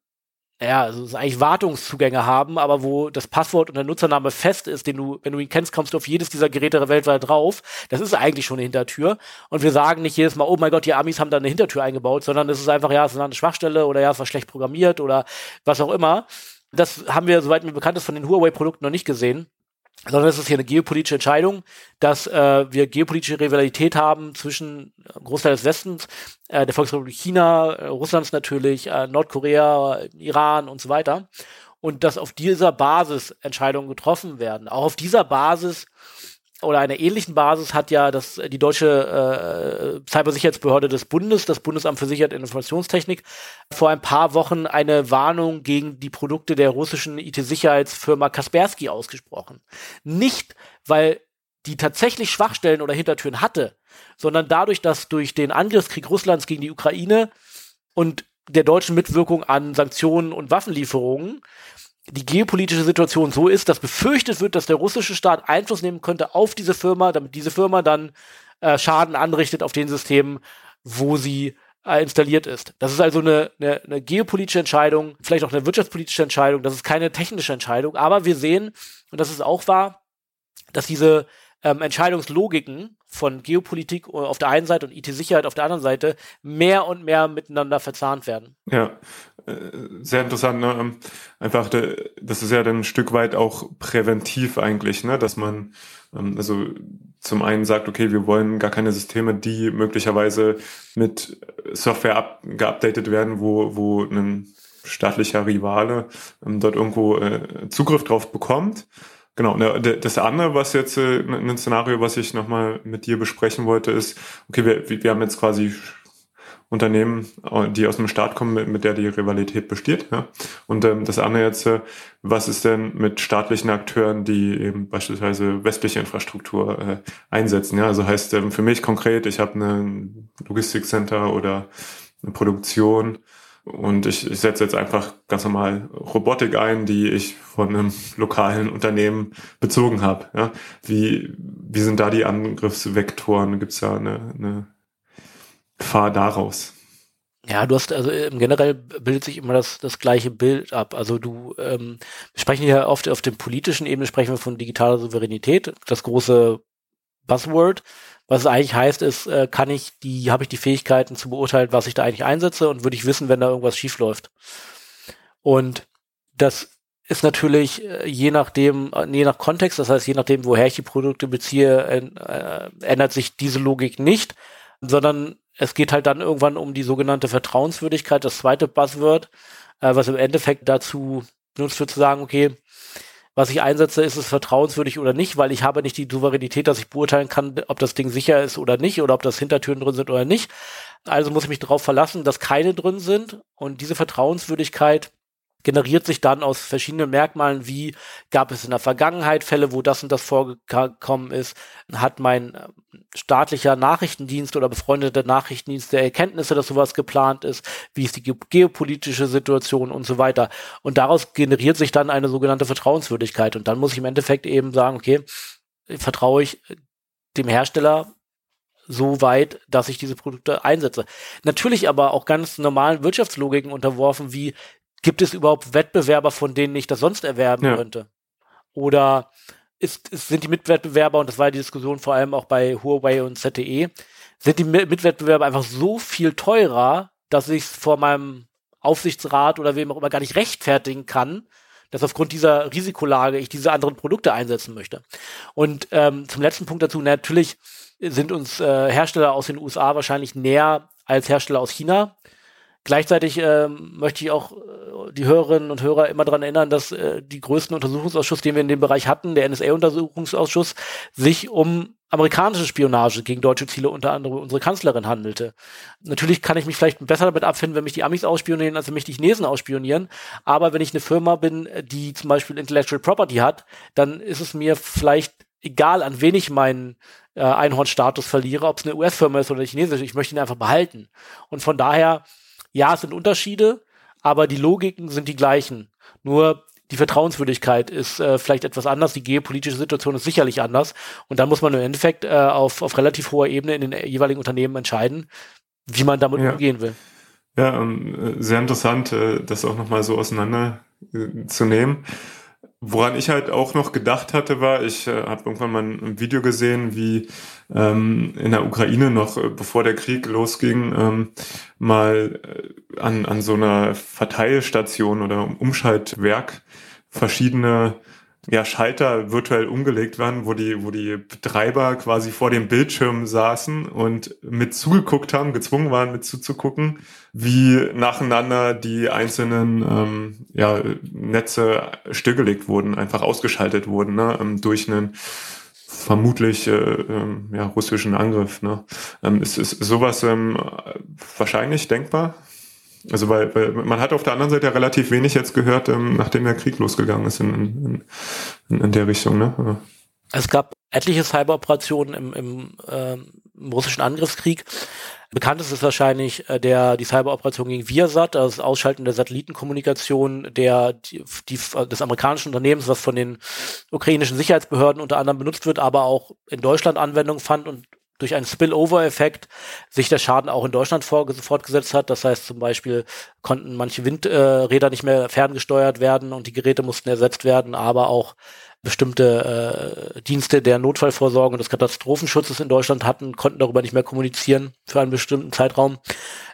ja, also eigentlich Wartungszugänge haben, aber wo das Passwort und der Nutzername fest ist, den du, wenn du ihn kennst, kommst du auf jedes dieser Geräte weltweit drauf. Das ist eigentlich schon eine Hintertür. Und wir sagen nicht jedes Mal, oh mein Gott, die Amis haben da eine Hintertür eingebaut, sondern es ist einfach, ja, es ist eine Schwachstelle oder ja, es war schlecht programmiert oder was auch immer. Das haben wir, soweit mir bekannt ist, von den Huawei-Produkten noch nicht gesehen sondern es ist hier eine geopolitische Entscheidung, dass äh, wir geopolitische Rivalität haben zwischen äh, Großteil des Westens, äh, der Volksrepublik China, äh, Russlands natürlich, äh, Nordkorea, Iran und so weiter. Und dass auf dieser Basis Entscheidungen getroffen werden. Auch auf dieser Basis oder einer ähnlichen Basis hat ja das, die deutsche äh, Cybersicherheitsbehörde des Bundes, das Bundesamt für Sicherheit und Informationstechnik, vor ein paar Wochen eine Warnung gegen die Produkte der russischen IT-Sicherheitsfirma Kaspersky ausgesprochen. Nicht, weil die tatsächlich Schwachstellen oder Hintertüren hatte, sondern dadurch, dass durch den Angriffskrieg Russlands gegen die Ukraine und der deutschen Mitwirkung an Sanktionen und Waffenlieferungen die geopolitische Situation so ist, dass befürchtet wird, dass der russische Staat Einfluss nehmen könnte auf diese Firma, damit diese Firma dann äh, Schaden anrichtet auf den Systemen, wo sie äh, installiert ist. Das ist also eine, eine, eine geopolitische Entscheidung, vielleicht auch eine wirtschaftspolitische Entscheidung, das ist keine technische Entscheidung, aber wir sehen, und das ist auch wahr, dass diese ähm, Entscheidungslogiken von Geopolitik auf der einen Seite und IT-Sicherheit auf der anderen Seite mehr und mehr miteinander verzahnt werden. Ja, äh, sehr interessant. Ne? Ähm, einfach, das ist ja dann ein Stück weit auch präventiv eigentlich, ne? dass man ähm, also zum einen sagt, okay, wir wollen gar keine Systeme, die möglicherweise mit Software up, geupdatet werden, wo, wo ein staatlicher Rivale ähm, dort irgendwo äh, Zugriff drauf bekommt. Genau, das andere, was jetzt äh, ein Szenario, was ich nochmal mit dir besprechen wollte, ist, okay, wir, wir haben jetzt quasi Unternehmen, äh, die aus dem Staat kommen, mit, mit der die Rivalität besteht. Ja? Und ähm, das andere jetzt, äh, was ist denn mit staatlichen Akteuren, die eben beispielsweise westliche Infrastruktur äh, einsetzen? Ja? Also heißt ähm, für mich konkret, ich habe ein Logistikcenter oder eine Produktion, und ich, ich setze jetzt einfach ganz normal Robotik ein, die ich von einem lokalen Unternehmen bezogen habe. Ja? Wie, wie sind da die Angriffsvektoren? Gibt es da eine, eine Gefahr daraus? Ja, du hast also im generell bildet sich immer das, das gleiche Bild ab. Also du ähm, sprechen ja oft auf dem politischen Ebene sprechen wir von digitaler Souveränität, das große Buzzword. Was es eigentlich heißt, ist, äh, kann ich die, habe ich die Fähigkeiten zu beurteilen, was ich da eigentlich einsetze und würde ich wissen, wenn da irgendwas schief läuft. Und das ist natürlich äh, je nachdem, äh, je nach Kontext, das heißt je nachdem, woher ich die Produkte beziehe, äh, ändert sich diese Logik nicht, sondern es geht halt dann irgendwann um die sogenannte Vertrauenswürdigkeit, das zweite Buzzword, äh, was im Endeffekt dazu benutzt wird zu sagen, okay, was ich einsetze, ist es vertrauenswürdig oder nicht, weil ich habe nicht die Souveränität, dass ich beurteilen kann, ob das Ding sicher ist oder nicht oder ob das Hintertüren drin sind oder nicht. Also muss ich mich darauf verlassen, dass keine drin sind und diese Vertrauenswürdigkeit generiert sich dann aus verschiedenen Merkmalen, wie gab es in der Vergangenheit Fälle, wo das und das vorgekommen ist, hat mein äh, staatlicher Nachrichtendienst oder befreundeter Nachrichtendienst der Erkenntnisse, dass sowas geplant ist, wie ist die geopolitische Situation und so weiter. Und daraus generiert sich dann eine sogenannte Vertrauenswürdigkeit. Und dann muss ich im Endeffekt eben sagen, okay, vertraue ich dem Hersteller so weit, dass ich diese Produkte einsetze. Natürlich aber auch ganz normalen Wirtschaftslogiken unterworfen, wie gibt es überhaupt Wettbewerber, von denen ich das sonst erwerben ja. könnte? Oder ist, ist, sind die Mitwettbewerber, und das war die Diskussion vor allem auch bei Huawei und ZTE, sind die Mitwettbewerber einfach so viel teurer, dass ich es vor meinem Aufsichtsrat oder wem auch immer gar nicht rechtfertigen kann, dass aufgrund dieser Risikolage ich diese anderen Produkte einsetzen möchte. Und ähm, zum letzten Punkt dazu, natürlich sind uns äh, Hersteller aus den USA wahrscheinlich näher als Hersteller aus China. Gleichzeitig äh, möchte ich auch äh, die Hörerinnen und Hörer immer daran erinnern, dass äh, die größten Untersuchungsausschuss, den wir in dem Bereich hatten, der NSA-Untersuchungsausschuss, sich um amerikanische Spionage gegen deutsche Ziele, unter anderem unsere Kanzlerin, handelte. Natürlich kann ich mich vielleicht besser damit abfinden, wenn mich die Amis ausspionieren, als wenn mich die Chinesen ausspionieren. Aber wenn ich eine Firma bin, die zum Beispiel Intellectual Property hat, dann ist es mir vielleicht egal, an wen ich meinen äh, Einhornstatus verliere, ob es eine US-Firma ist oder eine chinesische, ich möchte ihn einfach behalten. Und von daher ja, es sind Unterschiede, aber die Logiken sind die gleichen. Nur die Vertrauenswürdigkeit ist äh, vielleicht etwas anders, die geopolitische Situation ist sicherlich anders. Und dann muss man im Endeffekt äh, auf, auf relativ hoher Ebene in den jeweiligen Unternehmen entscheiden, wie man damit ja. umgehen will. Ja, ähm, sehr interessant, äh, das auch nochmal so auseinander äh, zu nehmen. Woran ich halt auch noch gedacht hatte, war, ich äh, habe irgendwann mal ein Video gesehen, wie ähm, in der Ukraine noch, äh, bevor der Krieg losging, ähm, mal äh, an, an so einer Verteilstation oder Umschaltwerk verschiedene ja, Schalter virtuell umgelegt waren, wo die, wo die Betreiber quasi vor dem Bildschirm saßen und mit zugeguckt haben, gezwungen waren mit zuzugucken, wie nacheinander die einzelnen ähm, ja, Netze stillgelegt wurden, einfach ausgeschaltet wurden, ne, ähm, durch einen vermutlich äh, ähm, ja, russischen Angriff. Ne? Ähm, ist, ist sowas ähm, wahrscheinlich denkbar? Also weil, weil man hat auf der anderen Seite ja relativ wenig jetzt gehört, ähm, nachdem der Krieg losgegangen ist in, in, in der Richtung. Ne? Es gab etliche Cyberoperationen im, im, äh, im russischen Angriffskrieg. Bekanntest ist wahrscheinlich äh, der die Cyberoperation gegen Viasat, das Ausschalten der Satellitenkommunikation der die, die, des amerikanischen Unternehmens, was von den ukrainischen Sicherheitsbehörden unter anderem benutzt wird, aber auch in Deutschland Anwendung fand und durch einen Spillover-Effekt sich der Schaden auch in Deutschland fortgesetzt hat. Das heißt zum Beispiel konnten manche Windräder äh, nicht mehr ferngesteuert werden und die Geräte mussten ersetzt werden, aber auch bestimmte äh, Dienste der Notfallvorsorge und des Katastrophenschutzes in Deutschland hatten, konnten darüber nicht mehr kommunizieren für einen bestimmten Zeitraum.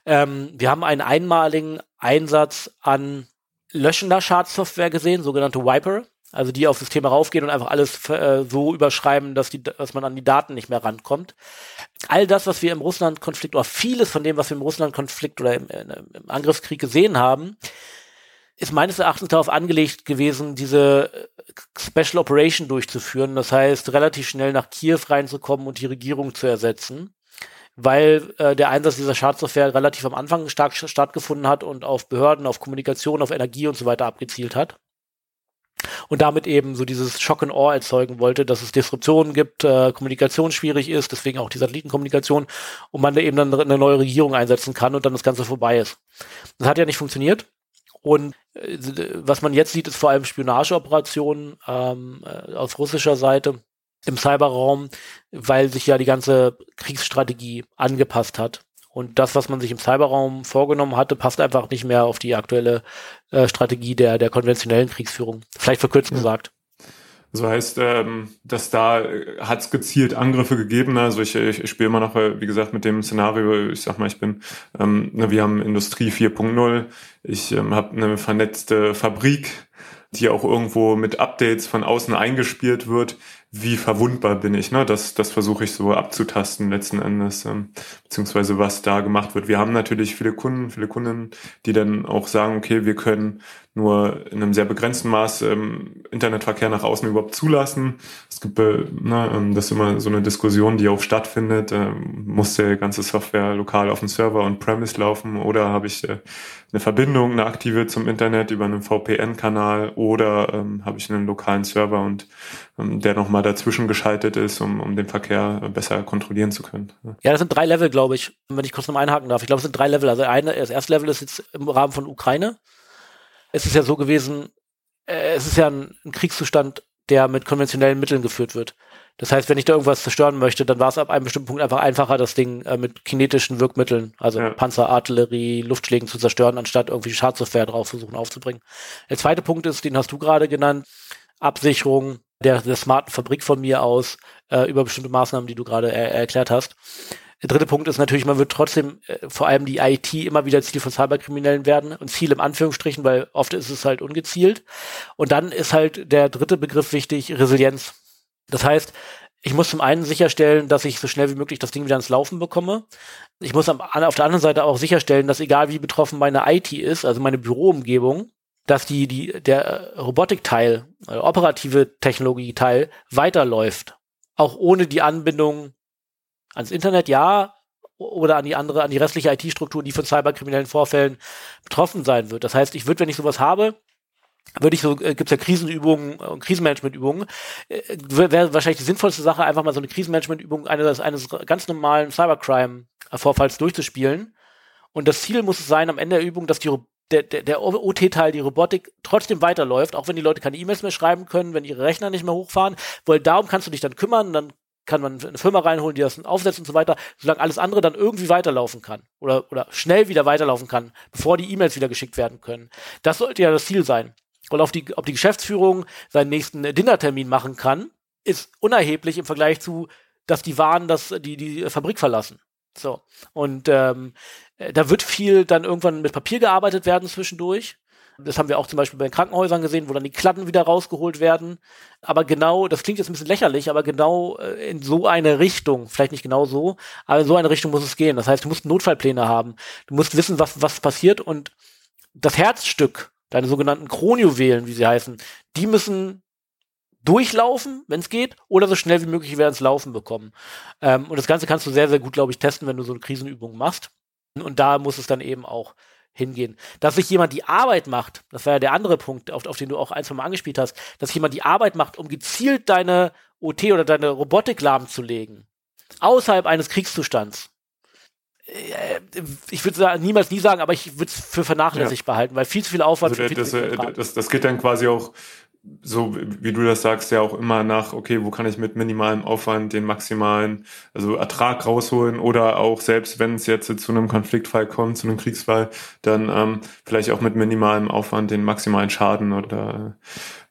Ähm, wir haben einen einmaligen Einsatz an löschender Schadsoftware gesehen, sogenannte Wiper also die auf Systeme raufgehen und einfach alles äh, so überschreiben, dass, die, dass man an die Daten nicht mehr rankommt. All das, was wir im Russland-Konflikt oder vieles von dem, was wir im Russland-Konflikt oder im, im Angriffskrieg gesehen haben, ist meines Erachtens darauf angelegt gewesen, diese äh, Special Operation durchzuführen. Das heißt, relativ schnell nach Kiew reinzukommen und die Regierung zu ersetzen weil äh, der Einsatz dieser Schadsoftware relativ am Anfang stark stattgefunden hat und auf Behörden, auf Kommunikation, auf Energie und so weiter abgezielt hat und damit eben so dieses Shock and Awe erzeugen wollte, dass es Disruptionen gibt, äh, Kommunikation schwierig ist, deswegen auch die Satellitenkommunikation und man da eben dann eine neue Regierung einsetzen kann und dann das Ganze vorbei ist. Das hat ja nicht funktioniert. Und äh, was man jetzt sieht, ist vor allem Spionageoperationen ähm, äh, auf russischer Seite im Cyberraum, weil sich ja die ganze Kriegsstrategie angepasst hat. Und das, was man sich im Cyberraum vorgenommen hatte, passt einfach nicht mehr auf die aktuelle äh, Strategie der, der konventionellen Kriegsführung. Vielleicht verkürzt ja. gesagt. So heißt, ähm, dass da äh, hat es gezielt Angriffe gegeben. Also ich, ich, ich spiele immer noch, äh, wie gesagt, mit dem Szenario, ich sag mal, ich bin, ähm, wir haben Industrie 4.0, ich ähm, habe eine vernetzte Fabrik, die auch irgendwo mit Updates von außen eingespielt wird. Wie verwundbar bin ich. Ne? Das, das versuche ich so abzutasten letzten Endes, ähm, beziehungsweise was da gemacht wird. Wir haben natürlich viele Kunden, viele Kunden, die dann auch sagen, okay, wir können nur in einem sehr begrenzten Maß ähm, Internetverkehr nach außen überhaupt zulassen. Es gibt, äh, ne, ähm, das ist immer so eine Diskussion, die auch stattfindet. Ähm, muss der ganze Software lokal auf dem Server und Premise laufen oder habe ich äh, eine Verbindung, eine aktive zum Internet über einen VPN-Kanal oder ähm, habe ich einen lokalen Server und ähm, der nochmal dazwischen geschaltet ist, um, um den Verkehr besser kontrollieren zu können. Ja, das sind drei Level, glaube ich, wenn ich kurz noch einhaken darf. Ich glaube, es sind drei Level. Also eine, das erste Level ist jetzt im Rahmen von Ukraine es ist ja so gewesen, äh, es ist ja ein, ein, Kriegszustand, der mit konventionellen Mitteln geführt wird. Das heißt, wenn ich da irgendwas zerstören möchte, dann war es ab einem bestimmten Punkt einfach einfacher, das Ding äh, mit kinetischen Wirkmitteln, also ja. Panzer, Artillerie, Luftschlägen zu zerstören, anstatt irgendwie Schadsoftware drauf versuchen aufzubringen. Der zweite Punkt ist, den hast du gerade genannt, Absicherung der, der smarten Fabrik von mir aus äh, über bestimmte Maßnahmen, die du gerade er erklärt hast. Der dritte Punkt ist natürlich, man wird trotzdem äh, vor allem die IT immer wieder Ziel von Cyberkriminellen werden und Ziel im Anführungsstrichen, weil oft ist es halt ungezielt. Und dann ist halt der dritte Begriff wichtig, Resilienz. Das heißt, ich muss zum einen sicherstellen, dass ich so schnell wie möglich das Ding wieder ins Laufen bekomme. Ich muss am, auf der anderen Seite auch sicherstellen, dass egal wie betroffen meine IT ist, also meine Büroumgebung, dass die, die, der Robotikteil, äh, operative Technologieteil weiterläuft. Auch ohne die Anbindung ans Internet, ja, oder an die andere, an die restliche IT-Struktur, die von cyberkriminellen Vorfällen betroffen sein wird. Das heißt, ich würde, wenn ich sowas habe, würde ich so, äh, gibt's ja Krisenübungen und äh, Krisenmanagementübungen, äh, wäre wahrscheinlich die sinnvollste Sache, einfach mal so eine Krisenmanagementübung eines, eines ganz normalen Cybercrime-Vorfalls durchzuspielen. Und das Ziel muss es sein, am Ende der Übung, dass die der, der, der OT-Teil, die Robotik, trotzdem weiterläuft, auch wenn die Leute keine E-Mails mehr schreiben können, wenn ihre Rechner nicht mehr hochfahren, weil darum kannst du dich dann kümmern, dann kann man eine Firma reinholen, die das aufsetzt und so weiter, solange alles andere dann irgendwie weiterlaufen kann oder, oder schnell wieder weiterlaufen kann, bevor die E-Mails wieder geschickt werden können. Das sollte ja das Ziel sein. Und auf die, ob die Geschäftsführung seinen nächsten Dinnertermin machen kann, ist unerheblich im Vergleich zu, dass die Waren das, die, die Fabrik verlassen. So. Und ähm, da wird viel dann irgendwann mit Papier gearbeitet werden zwischendurch. Das haben wir auch zum Beispiel bei den Krankenhäusern gesehen, wo dann die Kladden wieder rausgeholt werden. Aber genau, das klingt jetzt ein bisschen lächerlich, aber genau äh, in so eine Richtung, vielleicht nicht genau so, aber in so eine Richtung muss es gehen. Das heißt, du musst Notfallpläne haben. Du musst wissen, was, was passiert und das Herzstück, deine sogenannten Kronjuwelen, wie sie heißen, die müssen durchlaufen, wenn es geht, oder so schnell wie möglich wieder ins Laufen bekommen. Ähm, und das Ganze kannst du sehr, sehr gut, glaube ich, testen, wenn du so eine Krisenübung machst. Und da muss es dann eben auch hingehen. Dass sich jemand die Arbeit macht, das war ja der andere Punkt, auf, auf den du auch ein, zwei Mal angespielt hast, dass jemand die Arbeit macht, um gezielt deine OT oder deine Robotik lahmzulegen, außerhalb eines Kriegszustands. Äh, ich würde niemals nie sagen, aber ich würde es für vernachlässigt ja. behalten, weil viel zu viel Aufwand. Also, das, das, das, das geht dann quasi auch so wie du das sagst, ja auch immer nach, okay, wo kann ich mit minimalem Aufwand den maximalen, also Ertrag rausholen oder auch selbst wenn es jetzt zu einem Konfliktfall kommt, zu einem Kriegsfall, dann ähm, vielleicht auch mit minimalem Aufwand den maximalen Schaden oder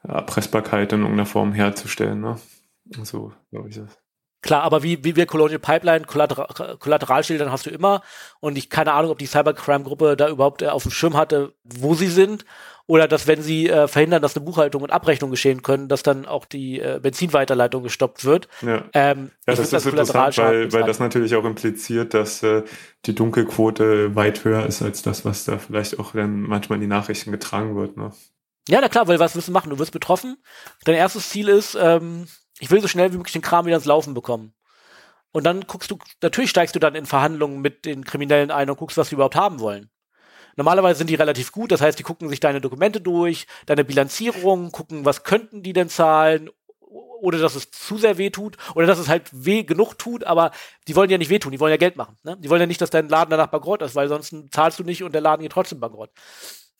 äh, Erpressbarkeit in irgendeiner Form herzustellen. Ne? So glaube ich das. Klar, aber wie, wie wir Colonial Pipeline, Kollateral, Kollateralschildern hast du immer. Und ich keine Ahnung, ob die Cybercrime-Gruppe da überhaupt äh, auf dem Schirm hatte, wo sie sind oder dass, wenn sie äh, verhindern, dass eine Buchhaltung und Abrechnung geschehen können, dass dann auch die äh, Benzinweiterleitung gestoppt wird. Ja, ähm, ja das ist das interessant, weil, weil das natürlich auch impliziert, dass äh, die Dunkelquote weit höher ist als das, was da vielleicht auch dann manchmal in die Nachrichten getragen wird. Ne? Ja, na klar, weil was willst du machen? Du wirst betroffen. Dein erstes Ziel ist, ähm, ich will so schnell wie möglich den Kram wieder ins Laufen bekommen. Und dann guckst du, natürlich steigst du dann in Verhandlungen mit den Kriminellen ein und guckst, was sie überhaupt haben wollen. Normalerweise sind die relativ gut, das heißt, die gucken sich deine Dokumente durch, deine Bilanzierung, gucken, was könnten die denn zahlen, oder dass es zu sehr weh tut, oder dass es halt weh genug tut, aber die wollen ja nicht wehtun, die wollen ja Geld machen. Ne? Die wollen ja nicht, dass dein Laden danach bankrott ist, weil sonst zahlst du nicht und der Laden geht trotzdem bankrott.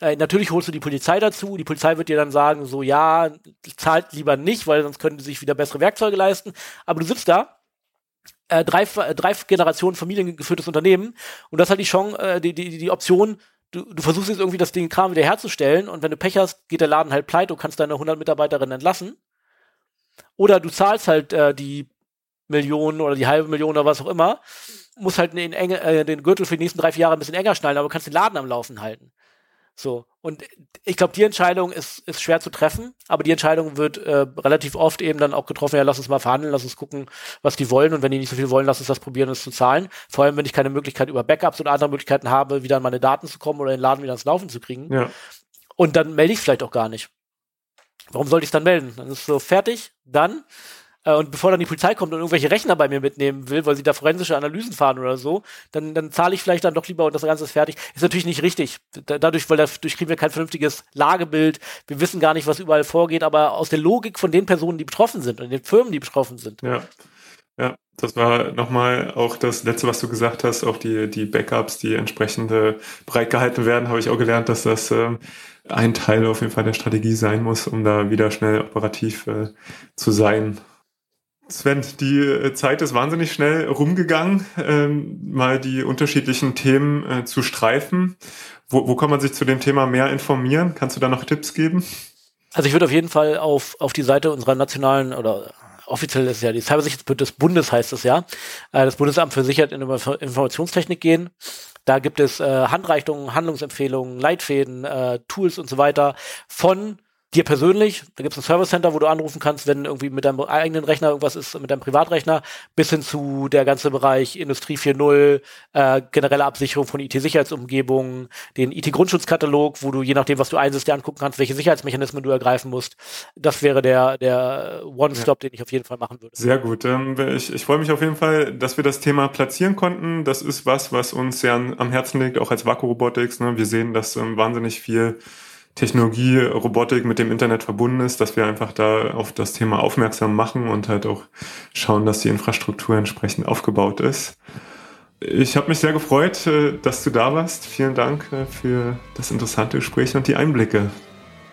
Äh, natürlich holst du die Polizei dazu. Die Polizei wird dir dann sagen, so ja, zahlt lieber nicht, weil sonst können die sich wieder bessere Werkzeuge leisten. Aber du sitzt da äh, drei, drei Generationen familiengeführtes Unternehmen und das hat die Chance, äh, die, die, die Option, du, du versuchst jetzt irgendwie das Ding Kram wieder herzustellen und wenn du Pech hast, geht der Laden halt pleite und kannst deine 100 Mitarbeiterinnen entlassen. Oder du zahlst halt äh, die Millionen oder die halbe Million oder was auch immer, musst halt den, enge, äh, den Gürtel für die nächsten drei, vier Jahre ein bisschen enger schnallen, aber kannst den Laden am Laufen halten. So. Und ich glaube, die Entscheidung ist, ist schwer zu treffen, aber die Entscheidung wird äh, relativ oft eben dann auch getroffen, ja, lass uns mal verhandeln, lass uns gucken, was die wollen und wenn die nicht so viel wollen, lass uns das probieren, das zu zahlen. Vor allem, wenn ich keine Möglichkeit über Backups oder andere Möglichkeiten habe, wieder an meine Daten zu kommen oder den Laden wieder ans Laufen zu kriegen. Ja. Und dann melde ich es vielleicht auch gar nicht. Warum sollte ich es dann melden? Dann ist es so fertig, dann und bevor dann die Polizei kommt und irgendwelche Rechner bei mir mitnehmen will, weil sie da forensische Analysen fahren oder so, dann, dann zahle ich vielleicht dann doch lieber und das Ganze ist fertig. Ist natürlich nicht richtig. Da, dadurch, weil dadurch kriegen wir kein vernünftiges Lagebild. Wir wissen gar nicht, was überall vorgeht, aber aus der Logik von den Personen, die betroffen sind und den Firmen, die betroffen sind. Ja. Ja, das war nochmal auch das letzte, was du gesagt hast, auch die, die Backups, die entsprechende breit gehalten werden, habe ich auch gelernt, dass das ähm, ein Teil auf jeden Fall der Strategie sein muss, um da wieder schnell operativ äh, zu sein. Sven, die äh, Zeit ist wahnsinnig schnell rumgegangen, ähm, mal die unterschiedlichen Themen äh, zu streifen. Wo, wo kann man sich zu dem Thema mehr informieren? Kannst du da noch Tipps geben? Also ich würde auf jeden Fall auf, auf die Seite unserer nationalen oder offiziell ist ja die Cybersicherheit des Bundes heißt es ja, äh, das Bundesamt für Sicherheit in Informationstechnik gehen. Da gibt es äh, Handreichungen, Handlungsempfehlungen, Leitfäden, äh, Tools und so weiter von dir persönlich, da gibt es ein Service Center, wo du anrufen kannst, wenn irgendwie mit deinem eigenen Rechner irgendwas ist, mit deinem Privatrechner, bis hin zu der ganze Bereich Industrie 4.0, äh, generelle Absicherung von IT-Sicherheitsumgebungen, den IT-Grundschutzkatalog, wo du je nachdem, was du einsetzt, dir angucken kannst, welche Sicherheitsmechanismen du ergreifen musst. Das wäre der, der One-Stop, den ich auf jeden Fall machen würde. Sehr gut. Ähm, ich, ich freue mich auf jeden Fall, dass wir das Thema platzieren konnten. Das ist was, was uns sehr am Herzen liegt, auch als Vaku Robotics. Ne? Wir sehen, dass ähm, wahnsinnig viel Technologie, Robotik mit dem Internet verbunden ist, dass wir einfach da auf das Thema aufmerksam machen und halt auch schauen, dass die Infrastruktur entsprechend aufgebaut ist. Ich habe mich sehr gefreut, äh, dass du da warst. Vielen Dank äh, für das interessante Gespräch und die Einblicke.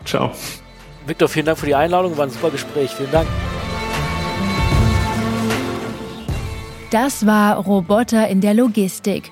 Ciao. Victor, vielen Dank für die Einladung. War ein super Gespräch. Vielen Dank. Das war Roboter in der Logistik